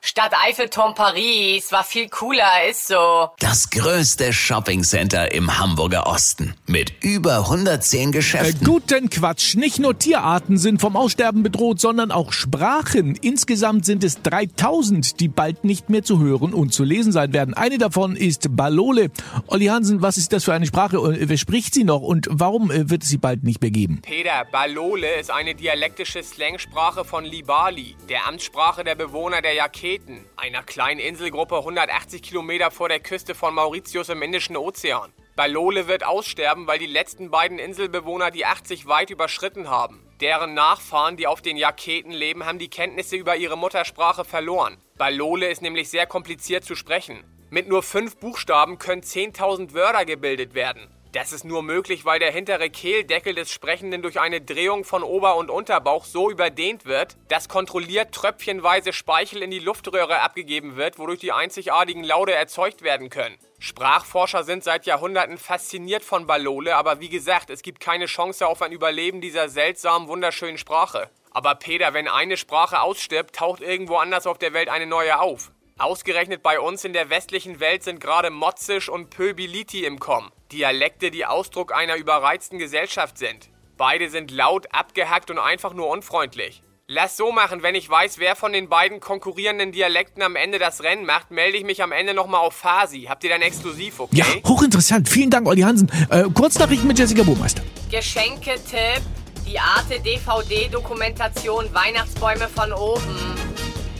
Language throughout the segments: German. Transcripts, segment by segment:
Stadt Eiffelturm Paris war viel cooler, ist so. Das größte Shoppingcenter im Hamburger Osten mit über 110 Äh, Geschäften. guten Quatsch. Nicht nur Tierarten sind vom Aussterben bedroht, sondern auch Sprachen. Insgesamt sind es 3000, die bald nicht mehr zu hören und zu lesen sein werden. Eine davon ist Balole. Olli Hansen, was ist das für eine Sprache? Äh, Wer spricht sie noch und warum äh, wird es sie bald nicht mehr geben? Peter, Balole ist eine dialektische Slangsprache von Libali, der Amtssprache der Bewohner der Jaketen, einer kleinen Inselgruppe 180 Kilometer vor der Küste von Mauritius im Indischen Ozean. Balole wird aussterben, weil die letzten beiden Inselbewohner die 80 weit überschritten haben. Deren Nachfahren, die auf den Jaketen leben, haben die Kenntnisse über ihre Muttersprache verloren. Balole ist nämlich sehr kompliziert zu sprechen. Mit nur fünf Buchstaben können 10.000 Wörter gebildet werden. Das ist nur möglich, weil der hintere Kehldeckel des Sprechenden durch eine Drehung von Ober- und Unterbauch so überdehnt wird, dass kontrolliert tröpfchenweise Speichel in die Luftröhre abgegeben wird, wodurch die einzigartigen Laute erzeugt werden können. Sprachforscher sind seit Jahrhunderten fasziniert von Balole, aber wie gesagt, es gibt keine Chance auf ein Überleben dieser seltsamen, wunderschönen Sprache. Aber Peter, wenn eine Sprache ausstirbt, taucht irgendwo anders auf der Welt eine neue auf. Ausgerechnet bei uns in der westlichen Welt sind gerade Motzisch und Pöbiliti im Kommen. Dialekte, die Ausdruck einer überreizten Gesellschaft sind. Beide sind laut, abgehackt und einfach nur unfreundlich. Lass so machen, wenn ich weiß, wer von den beiden konkurrierenden Dialekten am Ende das Rennen macht, melde ich mich am Ende nochmal auf Fasi. Habt ihr dann exklusiv, okay? Ja, hochinteressant. Vielen Dank, Olli Hansen. Äh, Kurznachrichten mit Jessica Burmeister. Geschenketipp. Die Arte DVD-Dokumentation Weihnachtsbäume von oben.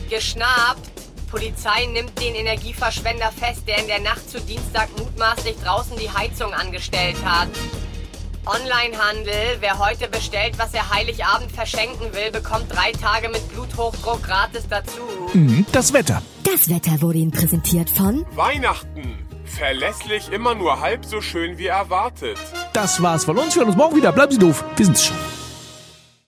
Geschnappt. Polizei nimmt den Energieverschwender fest, der in der Nacht zu Dienstag mutmaßlich draußen die Heizung angestellt hat. Onlinehandel. Wer heute bestellt, was er Heiligabend verschenken will, bekommt drei Tage mit Bluthochdruck gratis dazu. Mhm, Das Wetter. Das Wetter wurde Ihnen präsentiert von Weihnachten. Verlässlich immer nur halb so schön wie erwartet. Das war's von uns. Wir hören uns morgen wieder. Bleiben Sie doof. Wir sind's schon.